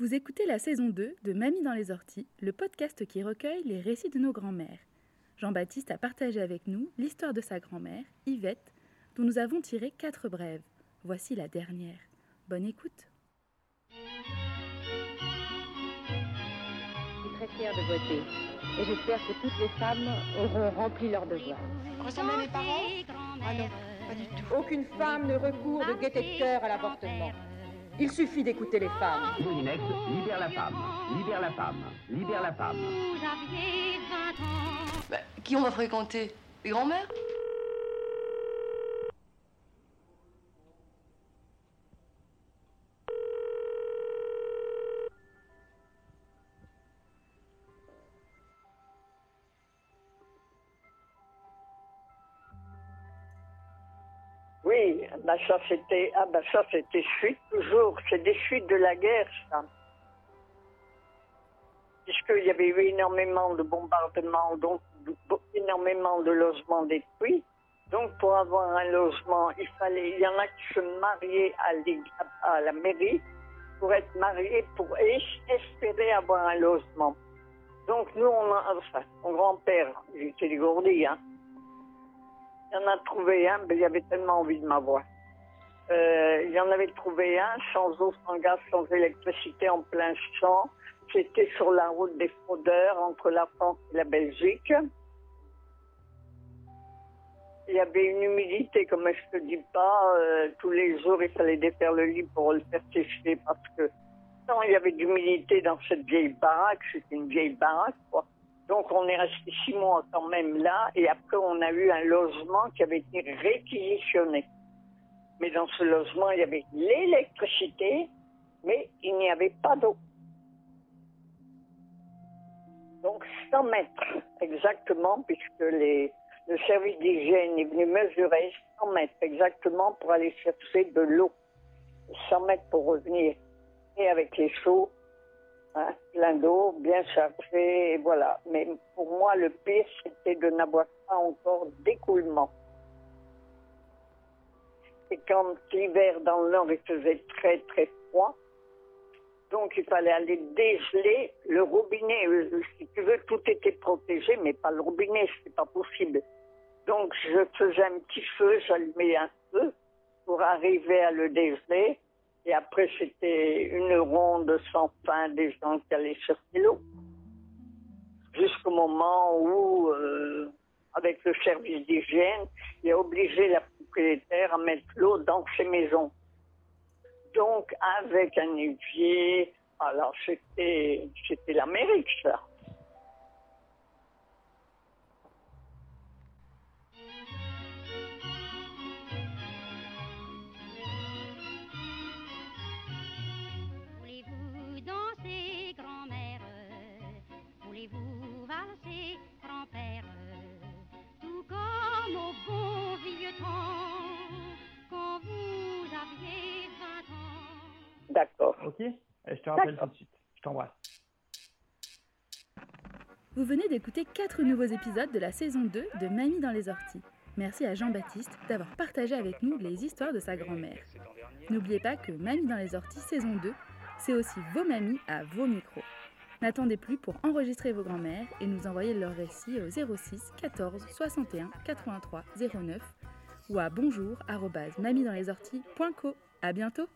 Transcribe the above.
Vous écoutez la saison 2 de Mamie dans les orties, le podcast qui recueille les récits de nos grands-mères. Jean-Baptiste a partagé avec nous l'histoire de sa grand-mère, Yvette, dont nous avons tiré quatre brèves. Voici la dernière. Bonne écoute. Je suis très fière de voter. Et j'espère que toutes les femmes auront rempli leur devoir. Ressemblez à mes parents? Ah non, pas du tout. Aucune femme ne recourt de cœur à l'avortement. Il suffit d'écouter les femmes. Moulinex, libère la femme, libère la femme, libère la femme. Bah, qui on va fréquenter? Les grands-mères Oui, bah ça c'était ah bah ça c'était suite toujours, c'est des suites de la guerre ça. Puisqu'il y avait eu énormément de bombardements, donc énormément de logements détruits. Donc pour avoir un logement, il fallait, il y en a qui se mariaient à, à la mairie pour être mariés, pour es- espérer avoir un logement. Donc nous, on a, enfin, mon grand-père, il était dégourdi, hein. Il y en a trouvé un, mais avait tellement envie de m'avoir. Euh, il y en avait trouvé un sans eau, sans gaz, sans électricité, en plein champ. C'était sur la route des fraudeurs entre la France et la Belgique. Il y avait une humidité, comme je te dis pas, euh, tous les jours il fallait défaire le lit pour le faire sécher parce que tant il y avait d'humidité dans cette vieille baraque, c'était une vieille baraque quoi. Donc on est resté six mois quand même là et après on a eu un logement qui avait été réquisitionné. Mais dans ce logement il y avait l'électricité, mais il n'y avait pas d'eau. Donc 100 mètres exactement puisque le service d'hygiène est venu mesurer 100 mètres exactement pour aller chercher de l'eau. 100 mètres pour revenir. Et avec les seaux, plein d'eau, bien chargé, et voilà. Mais pour moi, le pire, c'était de n'avoir pas encore d'écoulement. Et quand l'hiver dans le nord, il faisait très très froid, donc il fallait aller dégeler le robinet. Euh, Si tu veux, tout était protégé, mais pas le robinet, c'est pas possible. Donc je faisais un petit feu, j'allumais un feu pour arriver à le dégeler. Et après, c'était une ronde sans fin des gens qui allaient chercher l'eau. Jusqu'au moment où, euh, avec le service d'hygiène, il a obligé la propriétaire à mettre l'eau dans ses maisons. Donc, avec un évier, alors c'était, c'était l'Amérique, ça. Voulez-vous valser, grand-père Tout comme au bon vieux temps, quand vous aviez vingt ans. D'accord. Ok Eh, Je te rappelle tout de suite. Je t'embrasse. Vous venez d'écouter quatre nouveaux épisodes de la saison 2 de Mamie dans les orties. Merci à Jean-Baptiste d'avoir partagé avec nous les histoires de sa grand-mère. N'oubliez pas que Mamie dans les orties saison 2, c'est aussi vos mamies à vos micros. N'attendez plus pour enregistrer vos grand-mères et nous envoyer leurs récits au 06 14 61 83 09 ou à bonjour@mamiedanslorties.co. À bientôt.